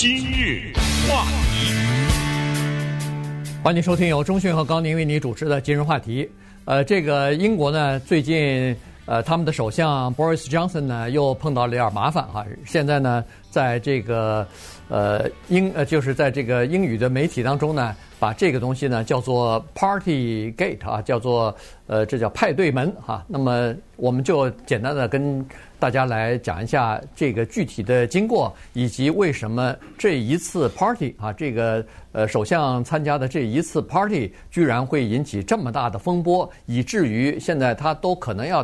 今日话题，欢迎收听由中讯和高宁为你主持的今日话题。呃，这个英国呢，最近呃，他们的首相 Boris Johnson 呢，又碰到了点麻烦哈。现在呢，在这个呃英呃，就是在这个英语的媒体当中呢。把这个东西呢叫做 Party Gate 啊，叫做呃，这叫派对门哈。那么我们就简单的跟大家来讲一下这个具体的经过，以及为什么这一次 Party 啊，这个呃首相参加的这一次 Party 居然会引起这么大的风波，以至于现在他都可能要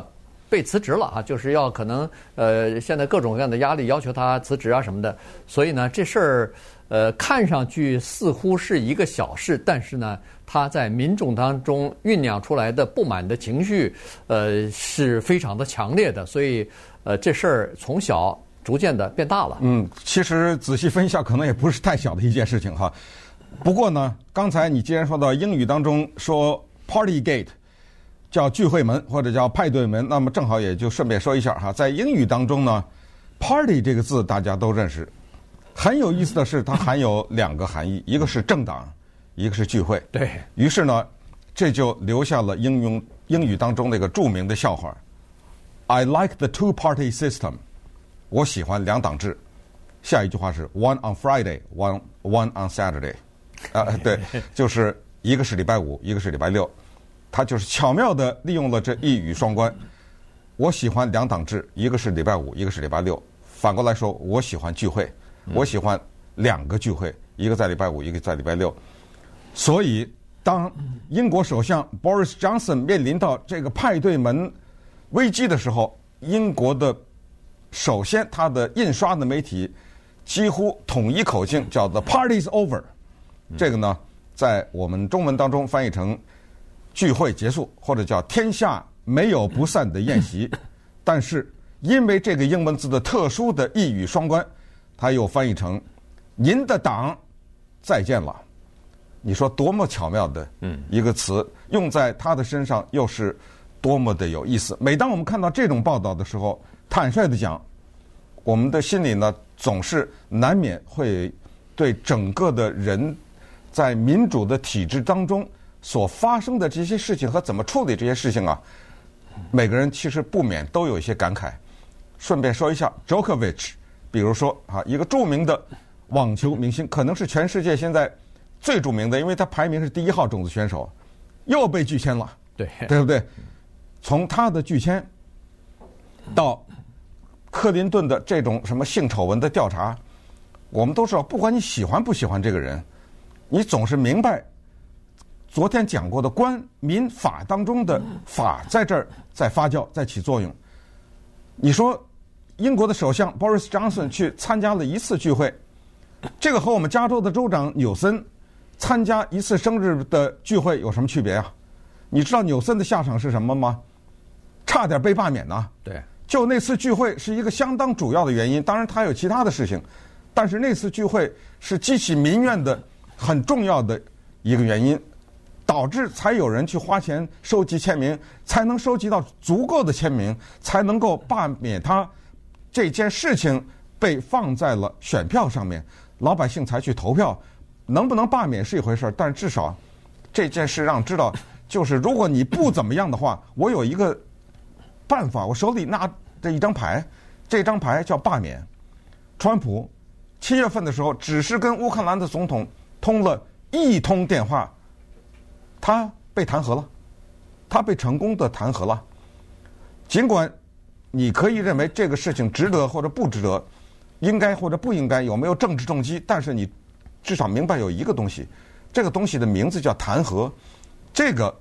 被辞职了啊，就是要可能呃现在各种各样的压力要求他辞职啊什么的。所以呢，这事儿。呃，看上去似乎是一个小事，但是呢，他在民众当中酝酿出来的不满的情绪，呃，是非常的强烈的。所以，呃，这事儿从小逐渐的变大了。嗯，其实仔细分析下，可能也不是太小的一件事情哈。不过呢，刚才你既然说到英语当中说 “party gate” 叫聚会门或者叫派对门，那么正好也就顺便说一下哈，在英语当中呢，“party” 这个字大家都认识。很有意思的是，它含有两个含义，一个是政党，一个是聚会。对。于是呢，这就留下了应用英语当中那个著名的笑话：“I like the two-party system。”我喜欢两党制。下一句话是 “One on Friday, one one on Saturday。”啊，对，就是一个是礼拜五，一个是礼拜六。他就是巧妙的利用了这一语双关。我喜欢两党制，一个是礼拜五，一个是礼拜六。反过来说，我喜欢聚会。我喜欢两个聚会，一个在礼拜五，一个在礼拜六。所以，当英国首相 Boris Johnson 面临到这个派对门危机的时候，英国的首先他的印刷的媒体几乎统一口径，叫 The Party's over。这个呢，在我们中文当中翻译成聚会结束，或者叫天下没有不散的宴席。但是，因为这个英文字的特殊的一语双关。它又翻译成“您的党再见了”，你说多么巧妙的一个词，用在他的身上又是多么的有意思。每当我们看到这种报道的时候，坦率的讲，我们的心里呢总是难免会对整个的人在民主的体制当中所发生的这些事情和怎么处理这些事情啊，每个人其实不免都有一些感慨。顺便说一下，Djokovic。比如说啊，一个著名的网球明星，可能是全世界现在最著名的，因为他排名是第一号种子选手，又被拒签了，对对不对？从他的拒签到克林顿的这种什么性丑闻的调查，我们都知道，不管你喜欢不喜欢这个人，你总是明白昨天讲过的官民法当中的法在这儿在发酵，在起作用。你说。英国的首相 Boris Johnson 去参加了一次聚会，这个和我们加州的州长纽森参加一次生日的聚会有什么区别啊？你知道纽森的下场是什么吗？差点被罢免呢。对，就那次聚会是一个相当主要的原因。当然，他有其他的事情，但是那次聚会是激起民怨的很重要的一个原因，导致才有人去花钱收集签名，才能收集到足够的签名，才能够罢免他。这件事情被放在了选票上面，老百姓才去投票，能不能罢免是一回事儿，但至少这件事让知道，就是如果你不怎么样的话，我有一个办法，我手里拿着一张牌，这张牌叫罢免。川普七月份的时候，只是跟乌克兰的总统通了一通电话，他被弹劾了，他被成功的弹劾了，尽管。你可以认为这个事情值得或者不值得，应该或者不应该，有没有政治动机？但是你至少明白有一个东西，这个东西的名字叫弹劾，这个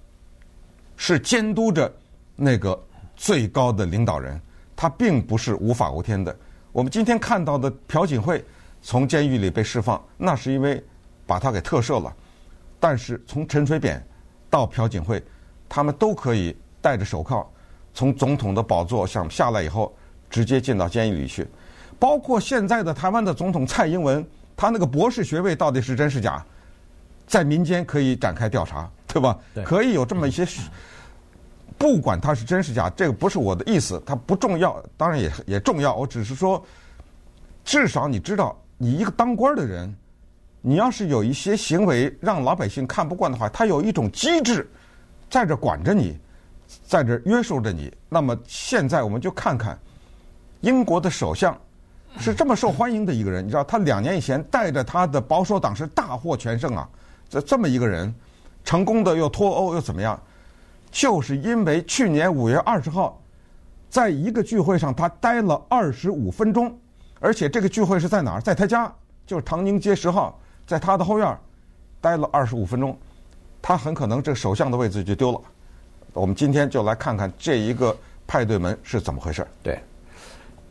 是监督着那个最高的领导人，他并不是无法无天的。我们今天看到的朴槿惠从监狱里被释放，那是因为把他给特赦了。但是从陈水扁到朴槿惠，他们都可以戴着手铐。从总统的宝座上下来以后，直接进到监狱里去。包括现在的台湾的总统蔡英文，他那个博士学位到底是真是假，在民间可以展开调查，对吧？对。可以有这么一些，不管他是真是假，这个不是我的意思，他不重要，当然也也重要。我只是说，至少你知道你一个当官的人，你要是有一些行为让老百姓看不惯的话，他有一种机制在这管着你，在这约束着你。那么现在我们就看看英国的首相是这么受欢迎的一个人，你知道，他两年以前带着他的保守党是大获全胜啊，这这么一个人，成功的又脱欧又怎么样？就是因为去年五月二十号，在一个聚会上他待了二十五分钟。而且这个聚会是在哪儿？在他家，就是唐宁街十号，在他的后院，待了二十五分钟，他很可能这个首相的位置就丢了。我们今天就来看看这一个派对门是怎么回事。对，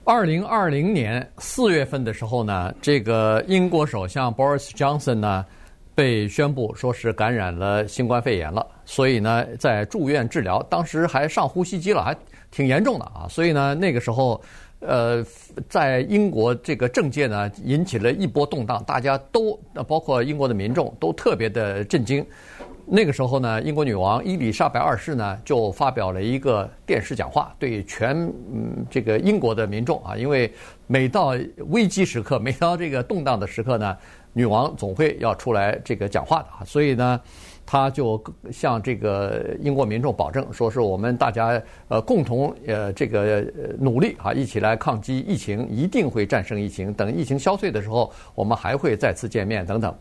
二零二零年四月份的时候呢，这个英国首相 Boris Johnson 呢被宣布说是感染了新冠肺炎了，所以呢在住院治疗，当时还上呼吸机了，还挺严重的啊。所以呢那个时候。呃，在英国这个政界呢，引起了一波动荡，大家都，包括英国的民众，都特别的震惊。那个时候呢，英国女王伊丽莎白二世呢，就发表了一个电视讲话，对全嗯这个英国的民众啊，因为每到危机时刻，每到这个动荡的时刻呢，女王总会要出来这个讲话的，所以呢。他就向这个英国民众保证，说是我们大家呃共同呃这个努力啊，一起来抗击疫情，一定会战胜疫情。等疫情消退的时候，我们还会再次见面等等。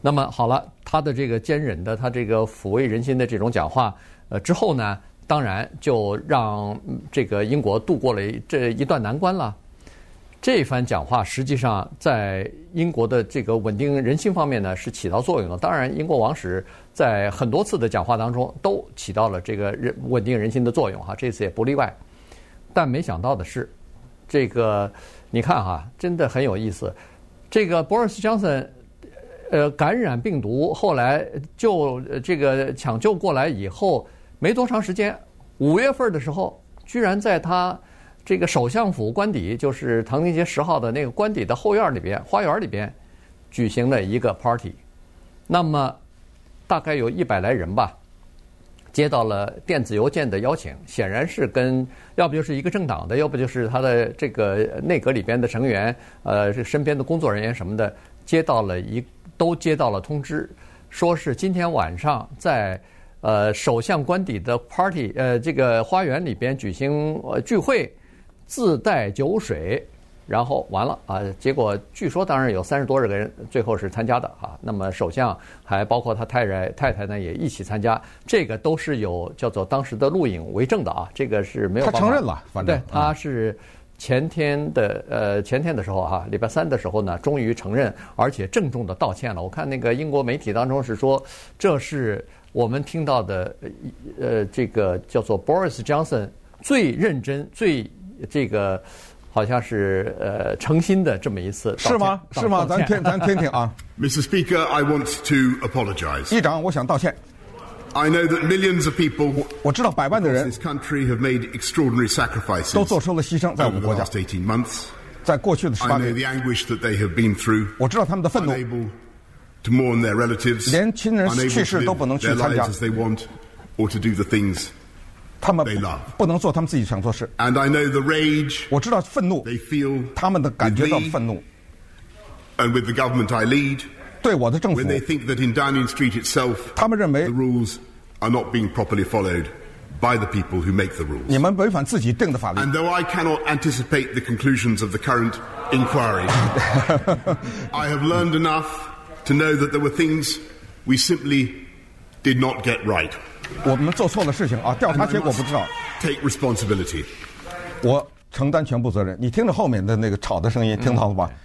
那么好了，他的这个坚忍的，他这个抚慰人心的这种讲话，呃之后呢，当然就让这个英国度过了这一段难关了。这番讲话实际上在英国的这个稳定人心方面呢，是起到作用的。当然，英国王室在很多次的讲话当中都起到了这个人稳定人心的作用哈，这次也不例外。但没想到的是，这个你看哈，真的很有意思。这个 Boris Johnson 呃感染病毒，后来就这个抢救过来以后，没多长时间，五月份的时候，居然在他。这个首相府官邸，就是唐宁街十号的那个官邸的后院里边，花园里边，举行了一个 party。那么大概有一百来人吧，接到了电子邮件的邀请，显然是跟要不就是一个政党的，要不就是他的这个内阁里边的成员，呃，身边的工作人员什么的，接到了一都接到了通知，说是今天晚上在呃首相官邸的 party，呃这个花园里边举行呃聚会。自带酒水，然后完了啊！结果据说当然有三十多个人最后是参加的啊。那么首相还包括他太太太太呢也一起参加，这个都是有叫做当时的录影为证的啊。这个是没有。他承认了，反正对，他是前天的呃前天的时候哈，礼拜三的时候呢，终于承认而且郑重的道歉了。我看那个英国媒体当中是说，这是我们听到的呃这个叫做 Boris Johnson 最认真最。这个好像是呃诚心的这么一次，是吗？是吗？咱听咱听听啊。Mr. Speaker, I want to apologize. 议长，我想道歉。I know that millions of people 我我知道百万的人 this country have made extraordinary sacrifices 都做出了牺牲，在我们国家。在过去的十八年 I know the anguish that they have been through. 我知道他们的愤怒。Unable to mourn their relatives. 连亲人去世都不能去参加。他们不能做他们自己想做事。And I know the rage 我知道愤怒 they feel 他们的感觉到愤怒。And with the government I lead, 对我的政府 when they think that in Downing Street itself, 他们认为 the rules are not being properly followed by the people who make the rules. 你们违反自己定的法律。 And though I cannot anticipate the conclusions of the current inquiry, I have learned enough to know that there were things we simply did not get right. 我们做错了事情啊！调查结果不知道。Take responsibility。我承担全部责任。你听着后面的那个吵的声音，听到了吧？嗯、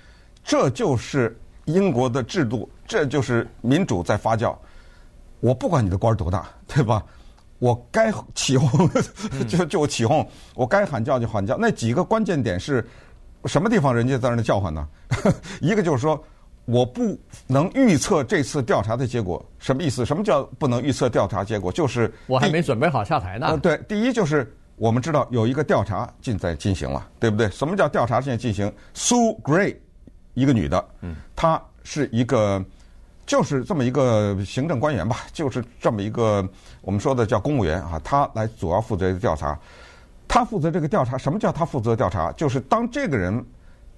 这就是英国的制度，这就是民主在发酵。我不管你的官多大，对吧？我该起哄 就就起哄，我该喊叫就喊叫。那几个关键点是什么地方？人家在那叫唤呢？一个就是说。我不能预测这次调查的结果，什么意思？什么叫不能预测调查结果？就是我还没准备好下台呢。呃，对，第一就是我们知道有一个调查正在进行了，对不对？什么叫调查正在进行？Sue Gray，一个女的，嗯，她是一个，就是这么一个行政官员吧，就是这么一个我们说的叫公务员啊，她来主要负责调查，她负责这个调查。什么叫她负责调查？就是当这个人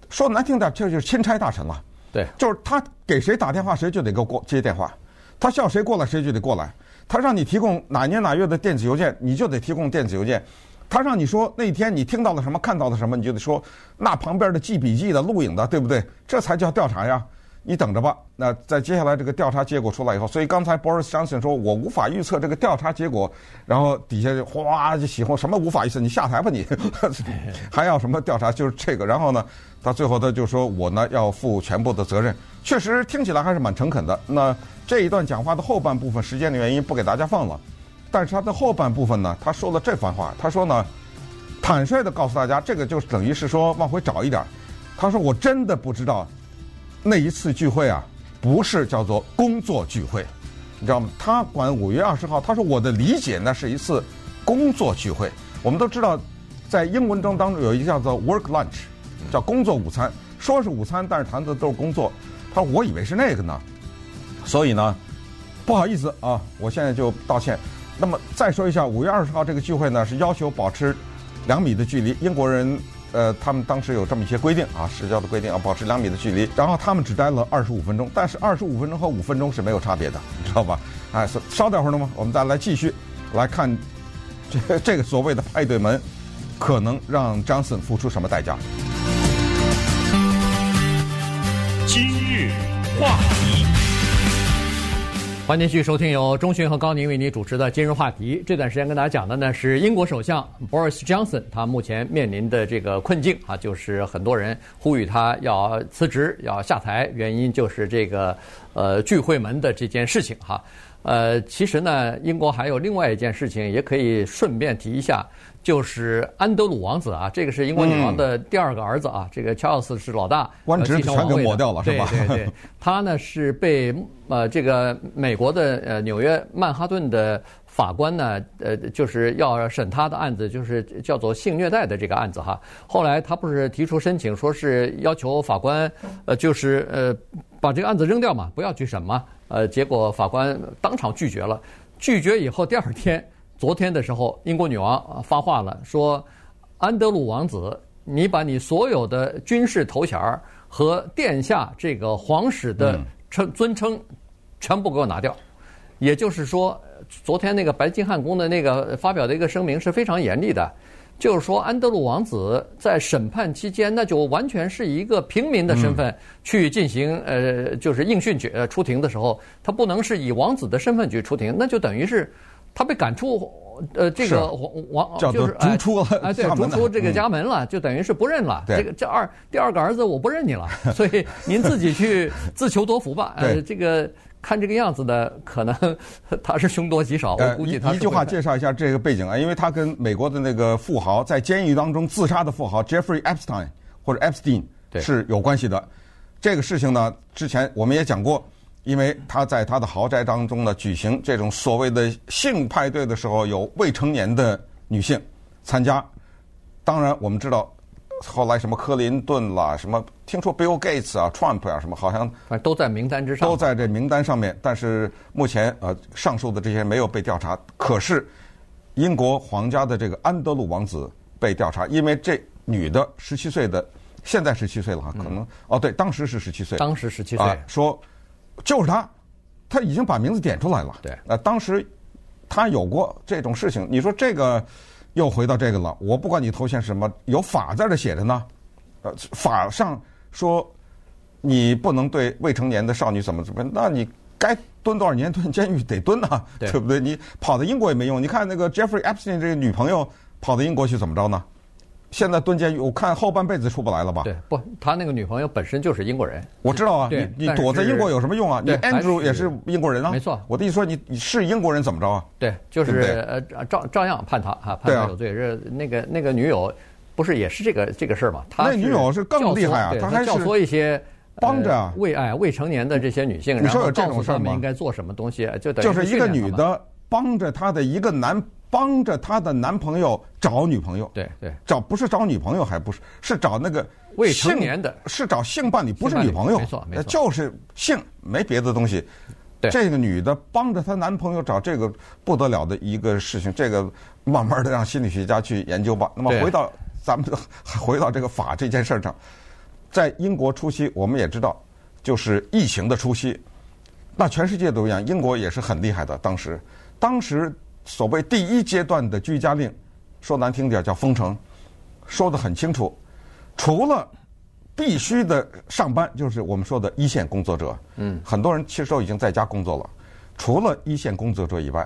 说难听点，这就是钦差大臣了。对，就是他给谁打电话，谁就得给我接电话；他叫谁过来，谁就得过来。他让你提供哪年哪月的电子邮件，你就得提供电子邮件。他让你说那天你听到了什么，看到了什么，你就得说。那旁边的记笔记的、录影的，对不对？这才叫调查呀。你等着吧。那在接下来这个调查结果出来以后，所以刚才 Boris Johnson 说我无法预测这个调查结果，然后底下就哗就起哄，什么无法预测？你下台吧你，还要什么调查？就是这个。然后呢，他最后他就说我呢要负全部的责任。确实听起来还是蛮诚恳的。那这一段讲话的后半部分，时间的原因不给大家放了，但是他的后半部分呢，他说了这番话，他说呢，坦率的告诉大家，这个就等于是说往回找一点。他说我真的不知道。那一次聚会啊，不是叫做工作聚会，你知道吗？他管五月二十号，他说我的理解呢是一次工作聚会。我们都知道，在英文中当中有一个叫做 work lunch，叫工作午餐，说是午餐，但是谈的都是工作。他说我以为是那个呢，所以呢，不好意思啊，我现在就道歉。那么再说一下，五月二十号这个聚会呢是要求保持两米的距离，英国人。呃，他们当时有这么一些规定啊，社交的规定啊保持两米的距离。然后他们只待了二十五分钟，但是二十五分钟和五分钟是没有差别的，你知道吧？哎，稍等会儿呢，我们再来继续来看这个这个所谓的派对门，可能让 Johnson 付出什么代价？今日话题。欢迎继续收听由中讯和高宁为你主持的今日话题。这段时间跟大家讲的呢是英国首相 Boris Johnson，他目前面临的这个困境啊，就是很多人呼吁他要辞职、要下台，原因就是这个呃聚会门的这件事情哈。呃，其实呢，英国还有另外一件事情也可以顺便提一下。就是安德鲁王子啊，这个是英国女王的第二个儿子啊。嗯、这个乔尔斯是老大，官职全给抹掉了，是吧？对对对，他呢是被呃这个美国的呃纽约曼哈顿的法官呢呃就是要审他的案子，就是叫做性虐待的这个案子哈。后来他不是提出申请，说是要求法官呃就是呃把这个案子扔掉嘛，不要去审嘛。呃，结果法官当场拒绝了，拒绝以后第二天。昨天的时候，英国女王发话了，说：“安德鲁王子，你把你所有的军事头衔和殿下这个皇室的称尊称全部给我拿掉。”也就是说，昨天那个白金汉宫的那个发表的一个声明是非常严厉的，就是说安德鲁王子在审判期间，那就完全是一个平民的身份去进行呃，就是应讯去出庭的时候，他不能是以王子的身份去出庭，那就等于是。他被赶出，呃，这个王王就是逐出了，哎，对，逐出这个家门了，就等于是不认了。这个这二第二个儿子我不认你了，所以您自己去自求多福吧。呃，这个看这个样子呢，可能 他是凶多吉少。我估计他一句话介绍一下这个背景啊，因为他跟美国的那个富豪在监狱当中自杀的富豪 Jeffrey Epstein 或者 Epstein 是有关系的。这个事情呢，之前我们也讲过。因为他在他的豪宅当中呢，举行这种所谓的性派对的时候，有未成年的女性参加。当然，我们知道后来什么克林顿啦，什么听说 Bill Gates 啊、Trump 啊，什么好像都在名单之上，都在这名单上面。但是目前呃，上述的这些没有被调查。可是英国皇家的这个安德鲁王子被调查，因为这女的十七岁的，现在十七岁了哈，可能、嗯、哦对，当时是十七岁，当时十七岁、啊、说。就是他，他已经把名字点出来了。对，呃，当时他有过这种事情。你说这个又回到这个了。我不管你头衔是什么，有法在这写着呢。呃，法上说你不能对未成年的少女怎么怎么，那你该蹲多少年蹲监狱得蹲呐，对，对不对？你跑到英国也没用。你看那个 Jeffrey Epstein 这个女朋友跑到英国去怎么着呢？现在蹲监狱，我看后半辈子出不来了吧？对，不，他那个女朋友本身就是英国人。我知道啊，你你躲在英国有什么用啊？你 Andrew 也是英国人啊。没错，我的意思说，你你是英国人怎么着啊？对，就是呃照照样判他啊，判他有罪。是那个那个女友，不是也是这个这个事儿嘛？那女友是更厉害啊，他还教唆一些帮着未爱未成年的这些女性，你说有这种事儿吗？应该做什么东西？就等于就是一个女的帮着她的一个男。帮着她的男朋友找女朋友，对对，找不是找女朋友，还不是是找那个未成年的，是找性伴侣，不是女朋友，没错没错，就是性，没别的东西。对，这个女的帮着她男朋友找这个不得了的一个事情，这个慢慢的让心理学家去研究吧。那么回到咱们回到这个法这件事上，在英国初期，我们也知道，就是疫情的初期。那全世界都一样，英国也是很厉害的。当时，当时所谓第一阶段的居家令，说难听点叫封城，说得很清楚，除了必须的上班，就是我们说的一线工作者，嗯，很多人其实都已经在家工作了。除了一线工作者以外，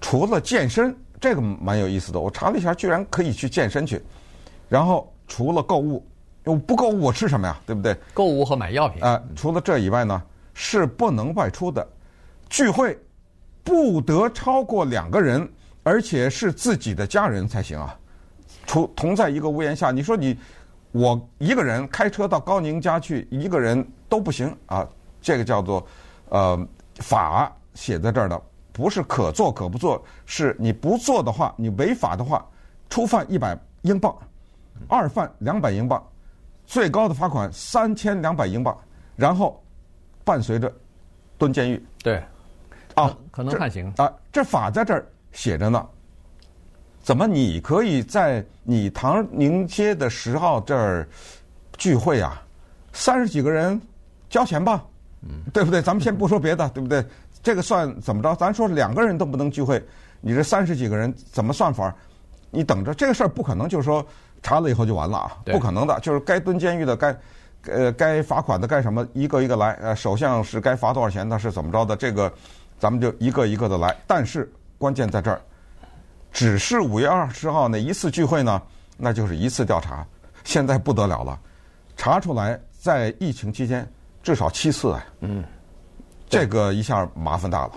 除了健身，这个蛮有意思的。我查了一下，居然可以去健身去。然后除了购物，我不购物我吃什么呀？对不对？购物和买药品。啊、呃，除了这以外呢？是不能外出的，聚会不得超过两个人，而且是自己的家人才行啊。除同在一个屋檐下，你说你我一个人开车到高宁家去，一个人都不行啊。这个叫做呃法写在这儿的，不是可做可不做，是你不做的话，你违法的话，初犯一百英镑，二犯两百英镑，最高的罚款三千两百英镑，然后。伴随着蹲监狱，对，啊，可能判刑啊，这法在这儿写着呢。怎么你可以在你唐宁街的十号这儿聚会啊？三十几个人交钱吧，嗯，对不对？咱们先不说别的，对不对？这个算怎么着？咱说两个人都不能聚会，你这三十几个人怎么算法？你等着，这个事儿不可能，就是说查了以后就完了啊，不可能的，就是该蹲监狱的该。呃，该罚款的该什么，一个一个来。呃，首相是该罚多少钱，他是怎么着的？这个，咱们就一个一个的来。但是关键在这儿，只是五月二十号那一次聚会呢，那就是一次调查。现在不得了了，查出来在疫情期间至少七次哎。嗯，这个一下麻烦大了。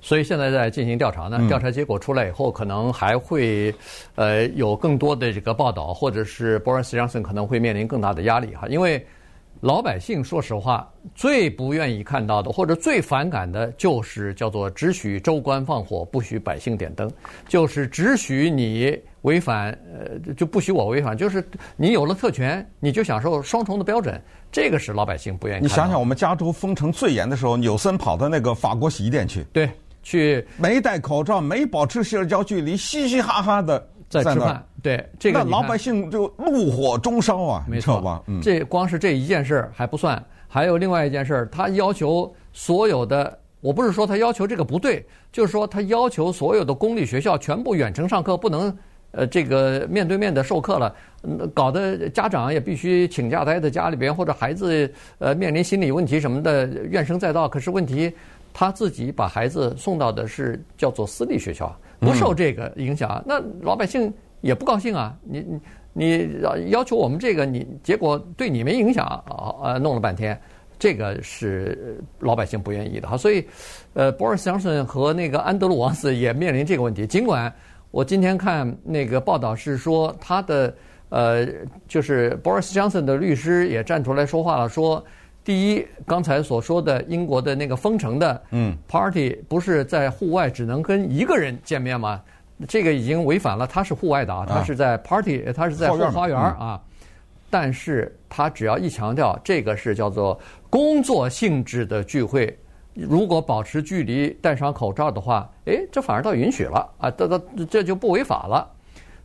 所以现在在进行调查呢，调查结果出来以后，可能还会呃有更多的这个报道，或者是 Boris Johnson 可能会面临更大的压力哈，因为。老百姓说实话最不愿意看到的，或者最反感的，就是叫做只许州官放火，不许百姓点灯，就是只许你违反，呃，就不许我违反，就是你有了特权，你就享受双重的标准，这个是老百姓不愿意。你想想，我们加州封城最严的时候，纽森跑到那个法国洗衣店去，对，去没戴口罩，没保持社交距离，嘻嘻哈哈的。在吃饭，对这个，那老百姓就怒火中烧啊，没错吧？嗯，这光是这一件事还不算，还有另外一件事，他要求所有的，我不是说他要求这个不对，就是说他要求所有的公立学校全部远程上课，不能呃这个面对面的授课了，搞得家长也必须请假待在家里边，或者孩子呃面临心理问题什么的怨声载道。可是问题，他自己把孩子送到的是叫做私立学校。不受这个影响，那老百姓也不高兴啊！你你你要求我们这个，你结果对你没影响啊？呃，弄了半天，这个是老百姓不愿意的哈。所以，呃，Boris Johnson 和那个安德鲁王子也面临这个问题。尽管我今天看那个报道是说，他的呃，就是 Boris Johnson 的律师也站出来说话了，说。第一，刚才所说的英国的那个封城的嗯 party 不是在户外只能跟一个人见面吗？这个已经违反了。他是户外的啊，他是在 party，他是在后花园啊。但是他只要一强调这个是叫做工作性质的聚会，如果保持距离、戴上口罩的话，哎，这反而倒允许了啊，这这这就不违法了。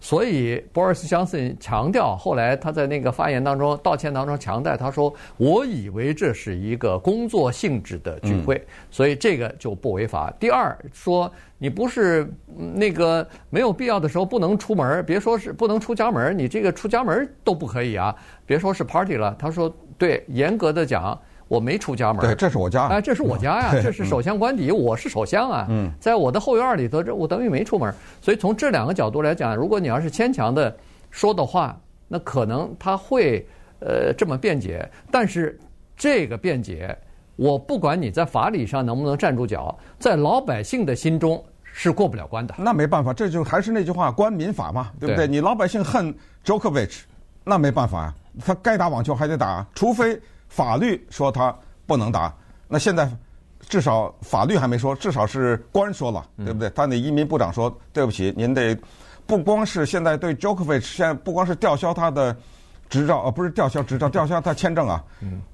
所以，Boris Johnson 强调，后来他在那个发言当中道歉当中强调，他说：“我以为这是一个工作性质的聚会，所以这个就不违法。”第二，说你不是那个没有必要的时候不能出门，别说是不能出家门，你这个出家门都不可以啊，别说是 party 了。他说：“对，严格的讲。”我没出家门，对，这是我家。哎，这是我家呀，这是首相官邸，我是首相啊。嗯，在我的后院里头，这我等于没出门。所以从这两个角度来讲，如果你要是牵强的说的话，那可能他会呃这么辩解。但是这个辩解，我不管你在法理上能不能站住脚，在老百姓的心中是过不了关的。那没办法，这就还是那句话，官民法嘛，对不对？对，你老百姓恨 Djokovic，那没办法啊，他该打网球还得打，除非。法律说他不能打，那现在至少法律还没说，至少是官说了，对不对？他那移民部长说：“对不起，您得不光是现在对 Djokovic，现在不光是吊销他的执照，呃，不是吊销执照，吊销他签证啊。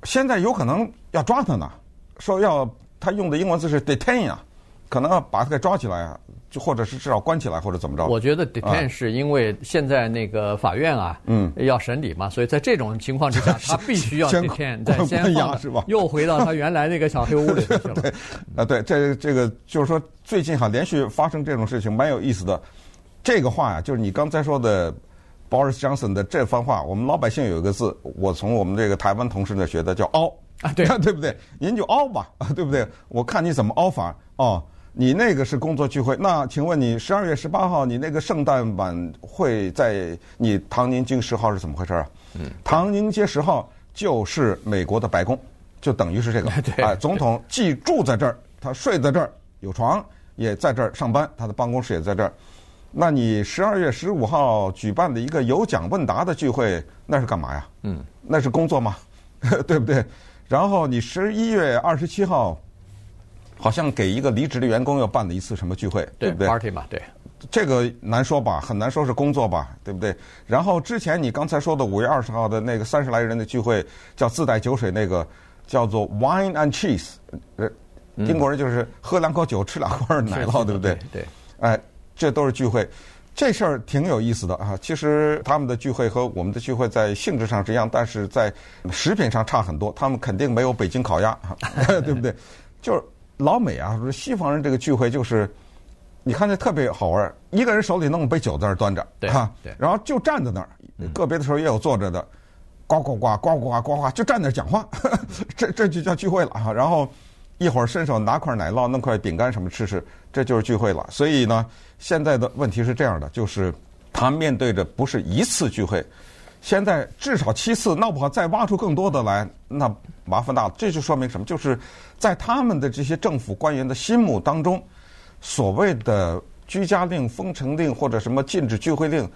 现在有可能要抓他呢，说要他用的英文字是 detain 啊，可能要把他给抓起来啊，就或者是至少关起来，或者怎么着？我觉得 detain 是因为现在那个法院啊，嗯，要审理嘛，所以在这种情况之下，他必须要 detain，再先放是吧？又回到他原来那个小黑屋里去了。对，啊，对，这这个就是说，最近哈连续发生这种事情，蛮有意思的。这个话呀，就是你刚才说的。Boris Johnson 的这番话，我们老百姓有一个字，我从我们这个台湾同事那学的，叫凹啊，对对不对？您就凹吧，对不对？我看你怎么凹法哦。你那个是工作聚会，那请问你十二月十八号你那个圣诞晚会在你唐宁街十号是怎么回事啊？嗯，唐宁街十号就是美国的白宫，就等于是这个，对，哎，总统既住在这儿，他睡在这儿，有床，也在这儿上班，他的办公室也在这儿。那你十二月十五号举办的一个有奖问答的聚会，那是干嘛呀？嗯，那是工作吗？对不对？然后你十一月二十七号，好像给一个离职的员工又办了一次什么聚会，对不对？Party 嘛，对。这个难说吧，很难说是工作吧，对不对？然后之前你刚才说的五月二十号的那个三十来人的聚会，叫自带酒水那个，叫做 Wine and Cheese，呃，英国人就是喝两口酒，吃两块奶酪，对不对？对。哎。这都是聚会，这事儿挺有意思的啊。其实他们的聚会和我们的聚会在性质上是一样，但是在食品上差很多。他们肯定没有北京烤鸭，对不对？就是老美啊，说西方人这个聚会就是，你看那特别好玩，一个人手里弄杯酒在那儿端着，对哈，然后就站在那儿，个别的时候也有坐着的，呱呱呱呱呱呱呱，就站那儿讲话，这这就叫聚会了啊。然后一会儿伸手拿块奶酪，弄块饼干什么吃吃，这就是聚会了。所以呢。现在的问题是这样的，就是他面对着不是一次聚会，现在至少七次，闹不好再挖出更多的来，那麻烦大了。这就说明什么？就是在他们的这些政府官员的心目当中，所谓的居家令、封城令或者什么禁止聚会令，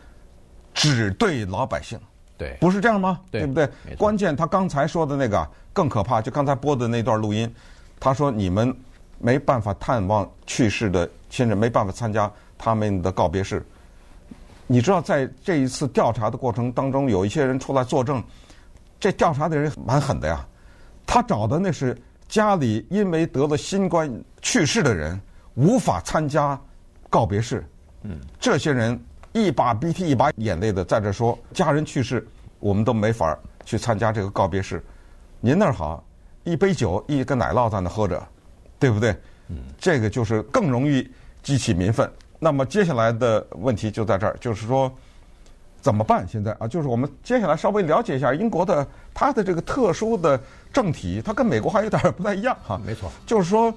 只对老百姓，对，不是这样吗？对，对不对？关键他刚才说的那个更可怕，就刚才播的那段录音，他说你们没办法探望去世的亲人，没办法参加。他们的告别式，你知道，在这一次调查的过程当中，有一些人出来作证，这调查的人蛮狠的呀。他找的那是家里因为得了新冠去世的人，无法参加告别式。嗯，这些人一把鼻涕一把眼泪的在这说，家人去世，我们都没法去参加这个告别式。您那儿好，一杯酒，一个奶酪在那喝着，对不对？嗯，这个就是更容易激起民愤。那么接下来的问题就在这儿，就是说怎么办？现在啊，就是我们接下来稍微了解一下英国的它的这个特殊的政体，它跟美国还有点不太一样哈。没错，就是说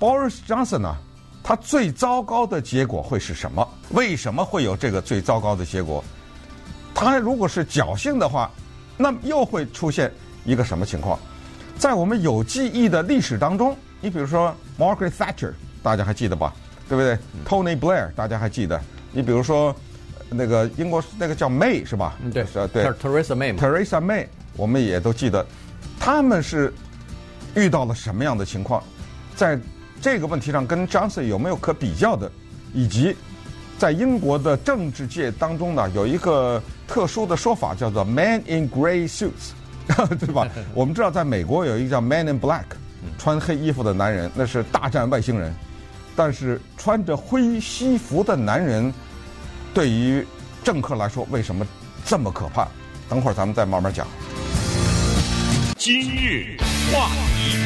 Boris Johnson 呢，他最糟糕的结果会是什么？为什么会有这个最糟糕的结果？他如果是侥幸的话，那又会出现一个什么情况？在我们有记忆的历史当中，你比如说 Margaret Thatcher，大家还记得吧？对不对？Tony Blair，大家还记得？你比如说，那个英国那个叫 May 是吧？嗯，对，是对。Theresa May。Theresa May，我们也都记得，他们是遇到了什么样的情况？在这个问题上跟 Johnson 有没有可比较的？以及在英国的政治界当中呢，有一个特殊的说法叫做 “Man in Grey Suits”，对吧？我们知道，在美国有一个叫 “Man in Black”，穿黑衣服的男人，那是大战外星人。但是穿着灰西服的男人，对于政客来说，为什么这么可怕？等会儿咱们再慢慢讲。今日话题，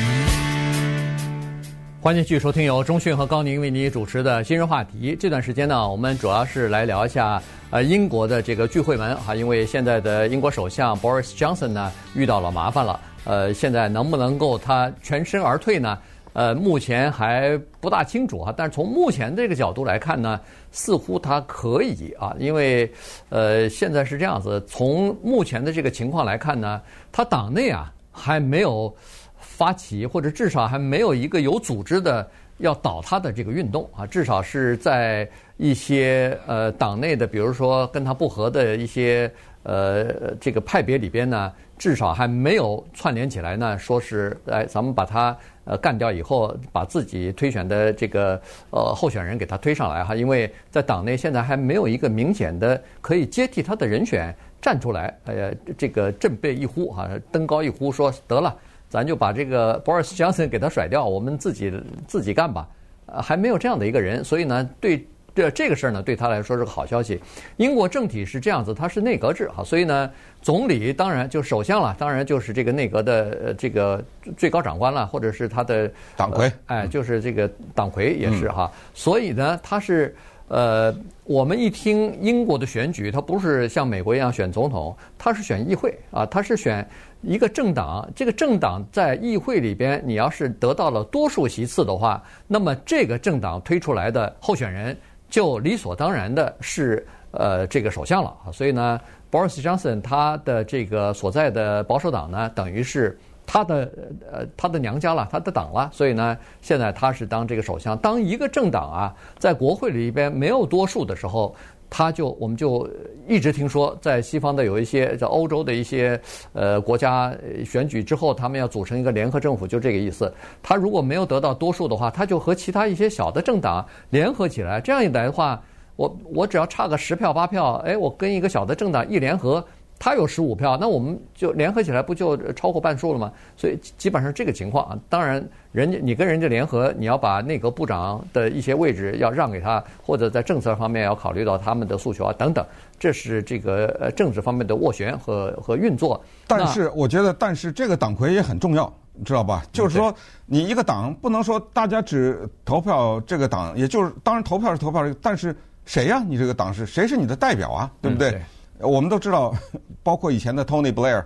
欢迎继续收听由中讯和高宁为你主持的《今日话题》。这段时间呢，我们主要是来聊一下呃英国的这个聚会门哈，因为现在的英国首相 Boris Johnson 呢遇到了麻烦了，呃，现在能不能够他全身而退呢？呃，目前还不大清楚哈，但是从目前这个角度来看呢，似乎他可以啊，因为呃，现在是这样子，从目前的这个情况来看呢，他党内啊还没有发起，或者至少还没有一个有组织的要倒他的这个运动啊，至少是在一些呃党内的，比如说跟他不和的一些呃这个派别里边呢，至少还没有串联起来呢，说是哎，咱们把他。呃，干掉以后，把自己推选的这个呃候选人给他推上来哈，因为在党内现在还没有一个明显的可以接替他的人选站出来，呃，这个振臂一呼哈，登高一呼说得了，咱就把这个 Boris Johnson 给他甩掉，我们自己自己干吧。呃还没有这样的一个人，所以呢，对。这这个事儿呢，对他来说是个好消息。英国政体是这样子，它是内阁制哈，所以呢，总理当然就首相了，当然就是这个内阁的呃这个最高长官了，或者是他的党魁，哎，就是这个党魁也是哈。所以呢，他是呃，我们一听英国的选举，他不是像美国一样选总统，他是选议会啊，他是选一个政党。这个政党在议会里边，你要是得到了多数席次的话，那么这个政党推出来的候选人。就理所当然的是，呃，这个首相了，所以呢，Boris Johnson 他的这个所在的保守党呢，等于是他的呃他的娘家了，他的党了，所以呢，现在他是当这个首相。当一个政党啊，在国会里边没有多数的时候，他就我们就一直听说，在西方的有一些在欧洲的一些呃国家选举之后，他们要组成一个联合政府，就这个意思。他如果没有得到多数的话，他就和其他一些小的政党联合起来。这样一来的话，我我只要差个十票八票，哎，我跟一个小的政党一联合。他有十五票，那我们就联合起来，不就超过半数了吗？所以基本上这个情况啊，当然，人家你跟人家联合，你要把内阁部长的一些位置要让给他，或者在政策方面要考虑到他们的诉求啊等等，这是这个呃政治方面的斡旋和和运作。但是我觉得，但是这个党魁也很重要，你知道吧？就是说，你一个党不能说大家只投票这个党，也就是当然投票是投票，但是谁呀？你这个党是谁是你的代表啊？对不对？嗯我们都知道，包括以前的 Tony Blair，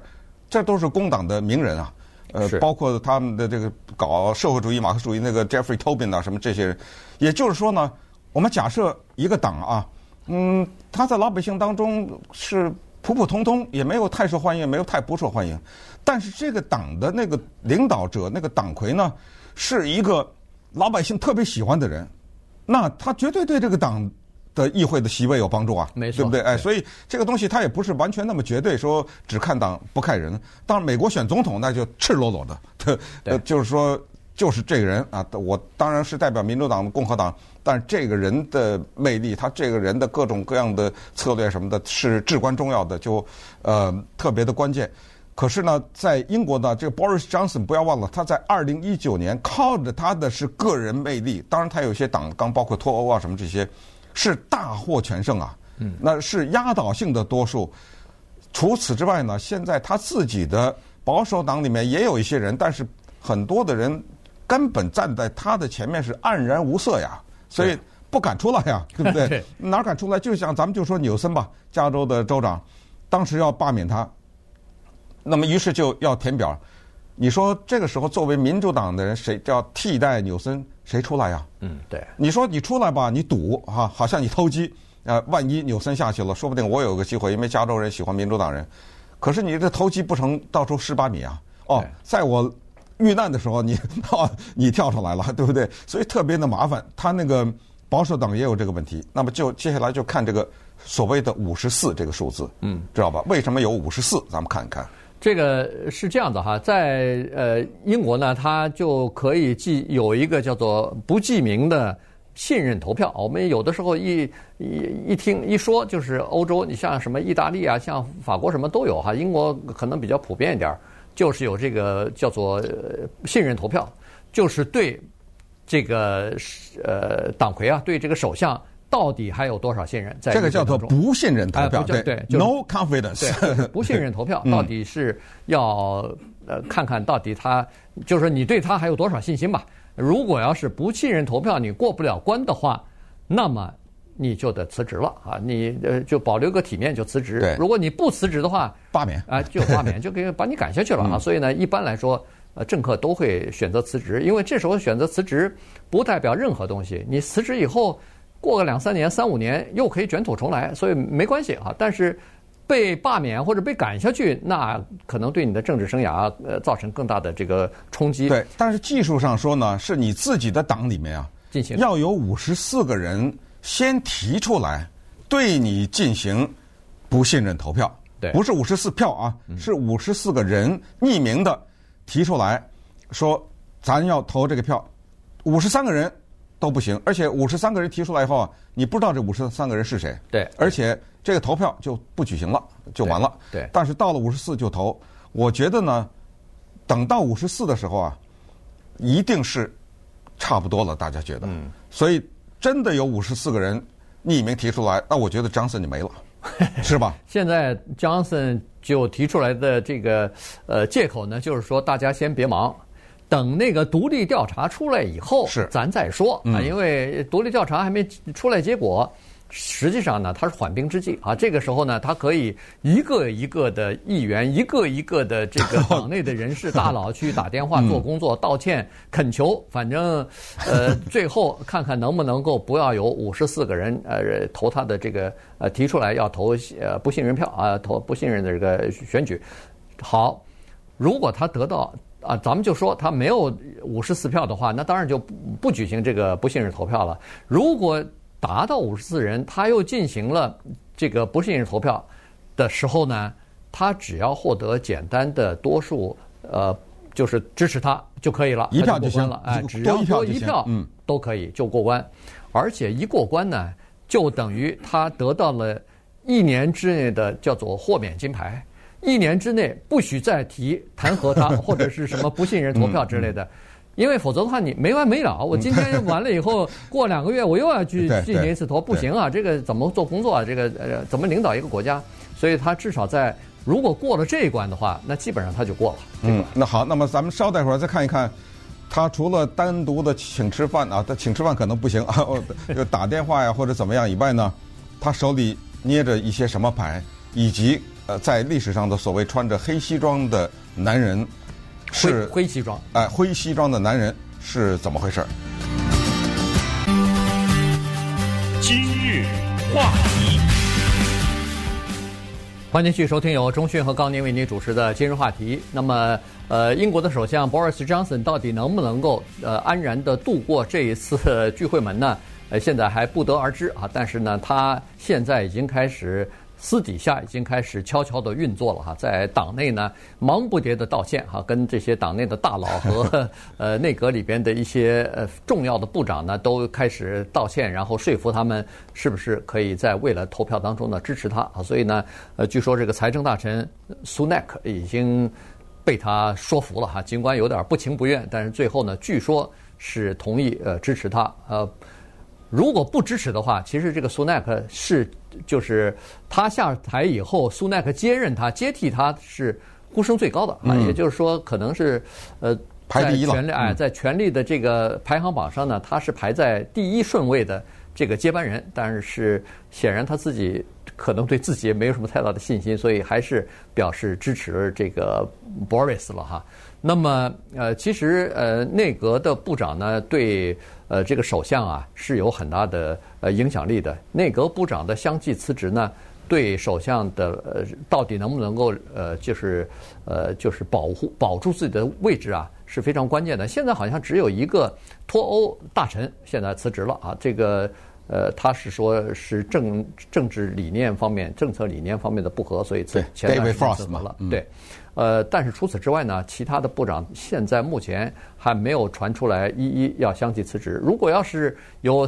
这都是工党的名人啊。呃，包括他们的这个搞社会主义、马克思主义那个 Jeffrey Toobin 啊，什么这些人。也就是说呢，我们假设一个党啊，嗯，他在老百姓当中是普普通通，也没有太受欢迎，也没有太不受欢迎。但是这个党的那个领导者、那个党魁呢，是一个老百姓特别喜欢的人，那他绝对对这个党。的议会的席位有帮助啊，没错，对不对？哎，所以这个东西它也不是完全那么绝对，说只看党不看人。当然，美国选总统那就赤裸裸的，呃，就是说就是这个人啊，我当然是代表民主党、共和党，但是这个人的魅力，他这个人的各种各样的策略什么的，是至关重要的，就呃特别的关键。可是呢，在英国呢，这个 Boris Johnson 不要忘了，他在二零一九年靠着他的是个人魅力，当然他有些党纲，包括脱欧啊什么这些。是大获全胜啊！嗯，那是压倒性的多数。除此之外呢，现在他自己的保守党里面也有一些人，但是很多的人根本站在他的前面是黯然无色呀，所以不敢出来呀，对不对？哪敢出来？就像咱们就说纽森吧，加州的州长，当时要罢免他，那么于是就要填表。你说这个时候作为民主党的人，谁叫替代纽森？谁出来呀？嗯，对。你说你出来吧，你赌哈，好像你投机啊。万一纽森下去了，说不定我有个机会，因为加州人喜欢民主党人。可是你这投机不成，到处十八米啊！哦，在我遇难的时候，你哦你跳出来了，对不对？所以特别的麻烦。他那个保守党也有这个问题。那么就接下来就看这个所谓的五十四这个数字，嗯，知道吧？为什么有五十四？咱们看一看。这个是这样的哈，在呃英国呢，它就可以记有一个叫做不记名的信任投票。我们有的时候一一一听一说，就是欧洲，你像什么意大利啊，像法国什么都有哈。英国可能比较普遍一点，就是有这个叫做信任投票，就是对这个呃党魁啊，对这个首相。到底还有多少信任？在这个叫做不信任投票，对对，no confidence，对，不信任投票 到底是要呃看看到底他就是说你对他还有多少信心吧？如果要是不信任投票你过不了关的话，那么你就得辞职了啊！你呃就保留个体面就辞职。如果你不辞职的话，罢免啊就罢免，就给把你赶下去了啊！所以呢，一般来说，呃，政客都会选择辞职，因为这时候选择辞职不代表任何东西。你辞职以后。过个两三年、三五年又可以卷土重来，所以没关系啊。但是被罢免或者被赶下去，那可能对你的政治生涯呃造成更大的这个冲击。对，但是技术上说呢，是你自己的党里面啊，进行要有五十四个人先提出来对你进行不信任投票。对，不是五十四票啊，是五十四个人匿名的提出来说咱要投这个票，五十三个人。都不行，而且五十三个人提出来以后啊，你不知道这五十三个人是谁。对，而且这个投票就不举行了，就完了。对，但是到了五十四就投，我觉得呢，等到五十四的时候啊，一定是差不多了，大家觉得。嗯。所以真的有五十四个人匿名提出来，那我觉得张森就没了，是吧？现在张森就提出来的这个呃借口呢，就是说大家先别忙，等那个独立调查出来以后，是咱再说啊，嗯、因为独立调查还没出来结果。实际上呢，他是缓兵之计啊。这个时候呢，他可以一个一个的议员，一个一个的这个 党内的人士大佬去打电话做工作、道歉、恳求，反正呃，最后看看能不能够不要有五十四个人呃投他的这个呃提出来要投呃不信任票啊，投不信任的这个选举。好，如果他得到啊，咱们就说他没有五十四票的话，那当然就不不举行这个不信任投票了。如果达到五十四人，他又进行了这个不信任投票的时候呢，他只要获得简单的多数，呃，就是支持他就可以了，一票就行了。哎，只要多一票，嗯，都可以就过关。而且一过关呢，就等于他得到了一年之内的叫做豁免金牌，一年之内不许再提弹劾他 或者是什么不信任投票之类的。因为否则的话，你没完没了。我今天完了以后，过两个月我又要去进行一次投，不行啊！这个怎么做工作啊？这个呃，怎么领导一个国家？所以他至少在如果过了这一关的话，那基本上他就过了。嗯，那好，那么咱们稍待会儿再看一看，他除了单独的请吃饭啊，他请吃饭可能不行啊，就打电话呀或者怎么样以外呢，他手里捏着一些什么牌，以及呃，在历史上的所谓穿着黑西装的男人。是灰西装，哎，灰西装的男人是怎么回事？今日话题，欢迎继续收听由中讯和高宁为您主持的今日话题。那么，呃，英国的首相 Boris Johnson 到底能不能够呃安然的度过这一次 聚会门呢？呃，现在还不得而知啊。但是呢，他现在已经开始。私底下已经开始悄悄地运作了哈，在党内呢忙不迭的道歉哈，跟这些党内的大佬和 呃内阁里边的一些呃重要的部长呢都开始道歉，然后说服他们是不是可以在未来投票当中呢支持他啊。所以呢，呃，据说这个财政大臣苏纳克已经被他说服了哈，尽管有点不情不愿，但是最后呢，据说是同意呃支持他呃。如果不支持的话，其实这个苏纳克是就是他下台以后，苏纳克接任他接替他是呼声最高的啊，也就是说可能是呃在权力哎在权力的这个排行榜上呢，他是排在第一顺位的这个接班人，但是显然他自己可能对自己也没有什么太大的信心，所以还是表示支持这个 Boris 了哈。那么呃，其实呃内阁的部长呢对。呃，这个首相啊是有很大的呃影响力的。内阁部长的相继辞职呢，对首相的呃到底能不能够呃就是呃就是保护保住自己的位置啊是非常关键的。现在好像只有一个脱欧大臣现在辞职了啊，这个呃他是说是政政治理念方面、政策理念方面的不合，所以辞前段时间辞职了。对。呃，但是除此之外呢，其他的部长现在目前还没有传出来一一要相继辞职。如果要是有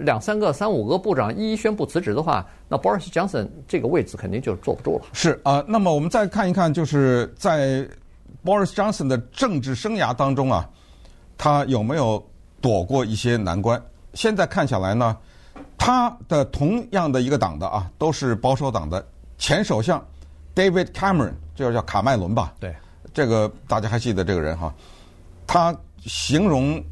两三个、三五个部长一一宣布辞职的话，那 Boris Johnson 这个位置肯定就坐不住了。是啊，那么我们再看一看，就是在 Boris Johnson 的政治生涯当中啊，他有没有躲过一些难关？现在看下来呢，他的同样的一个党的啊，都是保守党的前首相 David Cameron。这叫卡麦伦吧？对，这个大家还记得这个人哈？他形容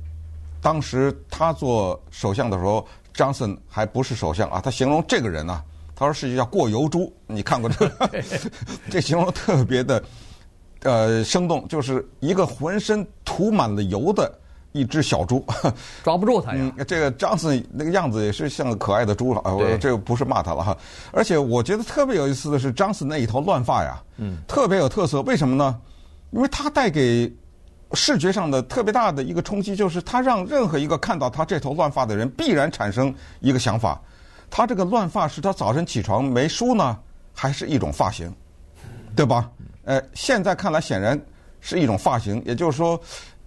当时他做首相的时候，Johnson 还不是首相啊。他形容这个人呢、啊，他说是叫过油猪。你看过这个？这形容特别的呃生动，就是一个浑身涂满了油的。一只小猪，抓不住他呀。嗯，这个张森那个样子也是像个可爱的猪了啊！我这个不是骂他了哈。而且我觉得特别有意思的是张森那一头乱发呀，嗯，特别有特色。为什么呢？因为他带给视觉上的特别大的一个冲击，就是他让任何一个看到他这头乱发的人必然产生一个想法：他这个乱发是他早晨起床没梳呢，还是一种发型？对吧？呃，现在看来显然是一种发型，也就是说。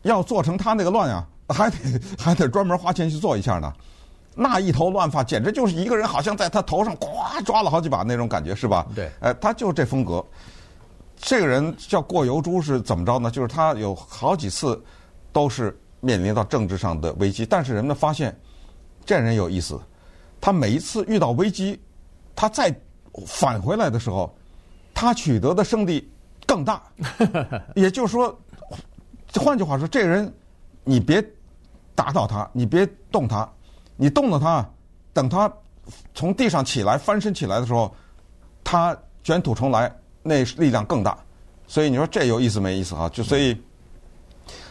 要做成他那个乱呀，还得 还得专门花钱去做一下呢。那一头乱发，简直就是一个人好像在他头上咵抓了好几把那种感觉，是吧？对。哎，他就这风格。这个人叫过油猪是怎么着呢？就是他有好几次都是面临到政治上的危机。但是人们发现，这人有意思，他每一次遇到危机，他再返回来的时候，他取得的胜利更大。也就是说，换句话说，这个人你别打倒他，你别动他，你动了他，等他从地上起来翻身起来的时候，他卷土重来，那力量更大。所以你说这有意思没意思啊？就所以，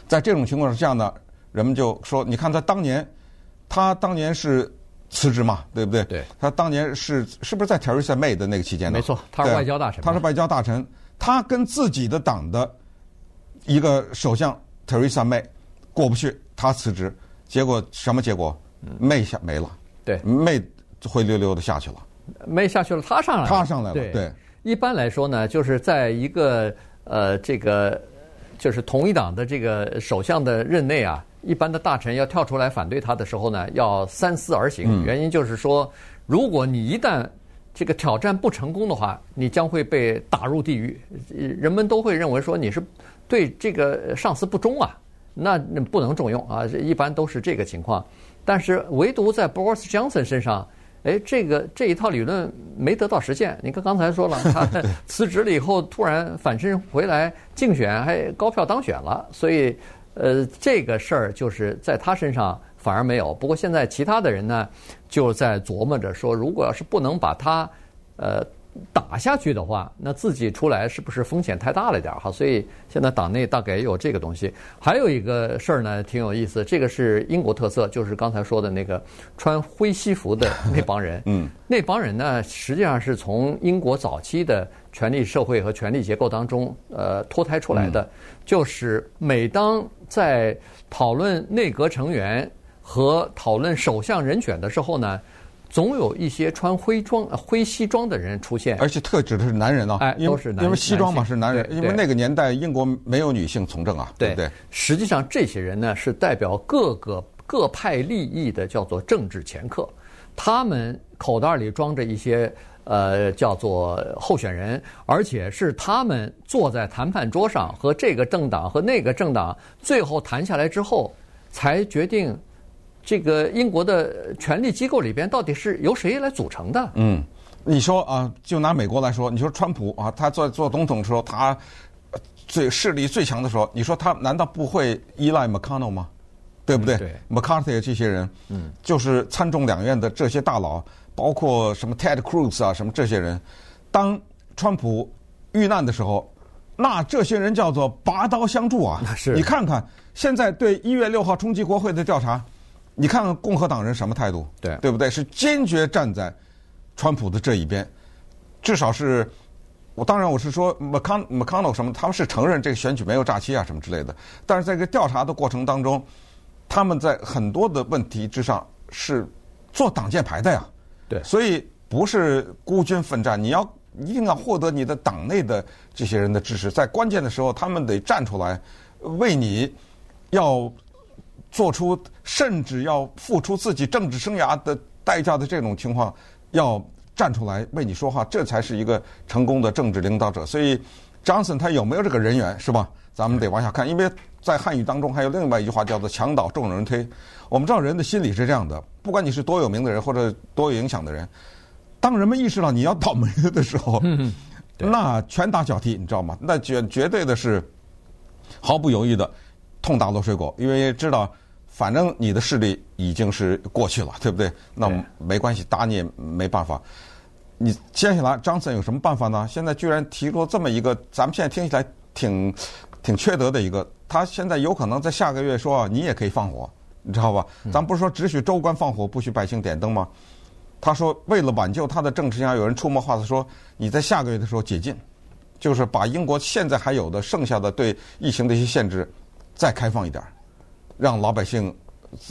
在这种情况下呢，人们就说，你看他当年，他当年是辞职嘛，对不对？对。他当年是是不是在 Theresa May 的那个期间呢？没错，他是外交大臣。他是外交大臣，他跟自己的党的一个首相 Theresa May 过不去，他辞职，结果什么结果？May 下没了。对，May 灰溜溜的下去了。May 下去了，他上来了。他上来了，对。对一般来说呢，就是在一个呃这个就是同一党的这个首相的任内啊，一般的大臣要跳出来反对他的时候呢，要三思而行。原因就是说，如果你一旦这个挑战不成功的话，你将会被打入地狱。人们都会认为说你是对这个上司不忠啊，那不能重用啊。一般都是这个情况。但是唯独在 Boris Johnson 身上。哎，这个这一套理论没得到实现。你看刚才说了，他辞职了以后，突然反身回来竞选，还高票当选了。所以，呃，这个事儿就是在他身上反而没有。不过现在其他的人呢，就在琢磨着说，如果要是不能把他，呃。打下去的话，那自己出来是不是风险太大了点儿哈？所以现在党内大概也有这个东西。还有一个事儿呢，挺有意思，这个是英国特色，就是刚才说的那个穿灰西服的那帮人。嗯，那帮人呢，实际上是从英国早期的权力社会和权力结构当中呃脱胎出来的。就是每当在讨论内阁成员和讨论首相人选的时候呢。总有一些穿灰装、灰西装的人出现，而且特指的是男人啊，哎，都是男人，因为西装嘛是男人，因为那个年代英国没有女性从政啊，对不对？实际上这些人呢是代表各个各派利益的，叫做政治掮客，他们口袋里装着一些呃叫做候选人，而且是他们坐在谈判桌上和这个政党和那个政党最后谈下来之后才决定。这个英国的权力机构里边到底是由谁来组成的？嗯，你说啊，就拿美国来说，你说川普啊，他做做总统的时候，他最势力最强的时候，你说他难道不会依赖 McConnell 吗？对不对？对，McCarthy 这些人，嗯，就是参众两院的这些大佬，包括什么 Ted Cruz 啊，什么这些人，当川普遇难的时候，那这些人叫做拔刀相助啊！是，你看看现在对一月六号冲击国会的调查。你看看共和党人什么态度？对，对不对？是坚决站在川普的这一边，至少是，我当然我是说，McCon McConnell 什么，他们是承认这个选举没有诈欺啊什么之类的。但是在这个调查的过程当中，他们在很多的问题之上是做挡箭牌的呀。对，所以不是孤军奋战，你要一定要获得你的党内的这些人的支持，在关键的时候他们得站出来为你要。做出甚至要付出自己政治生涯的代价的这种情况，要站出来为你说话，这才是一个成功的政治领导者。所以，Johnson 他有没有这个人缘，是吧？咱们得往下看，因为在汉语当中还有另外一句话叫做“墙倒众人推”。我们知道人的心理是这样的，不管你是多有名的人或者多有影响的人，当人们意识到你要倒霉了的时候，那拳打脚踢，你知道吗？那绝绝对的是毫不犹豫的痛打落水狗，因为知道。反正你的势力已经是过去了，对不对？那没关系，打你也没办法。你接下来张森有什么办法呢？现在居然提出这么一个，咱们现在听起来挺挺缺德的一个。他现在有可能在下个月说，你也可以放火，你知道吧？咱不是说只许州官放火，不许百姓点灯吗？他说为了挽救他的政治生涯，有人出谋划策说，你在下个月的时候解禁，就是把英国现在还有的剩下的对疫情的一些限制再开放一点。让老百姓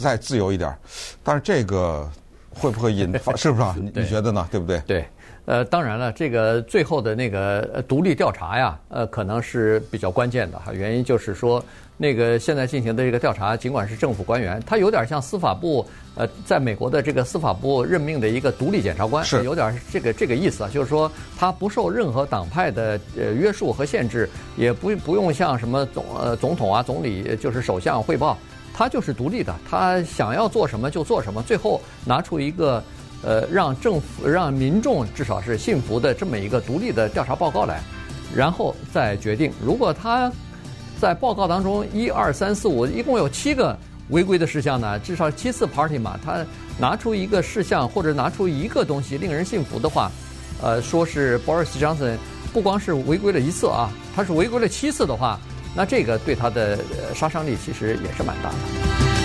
再自由一点，但是这个会不会引发？是不是啊？你你觉得呢？对不对？对，呃，当然了，这个最后的那个独立调查呀，呃，可能是比较关键的哈。原因就是说，那个现在进行的这个调查，尽管是政府官员，他有点像司法部，呃，在美国的这个司法部任命的一个独立检察官，是有点这个这个意思啊，就是说他不受任何党派的呃约束和限制，也不不用向什么总呃总统啊、总理，就是首相汇报。他就是独立的，他想要做什么就做什么，最后拿出一个呃让政府、让民众至少是信服的这么一个独立的调查报告来，然后再决定。如果他在报告当中一二三四五一共有七个违规的事项呢，至少七次 party 嘛，他拿出一个事项或者拿出一个东西令人信服的话，呃，说是 Boris Johnson 不光是违规了一次啊，他是违规了七次的话。那这个对他的杀伤力其实也是蛮大的。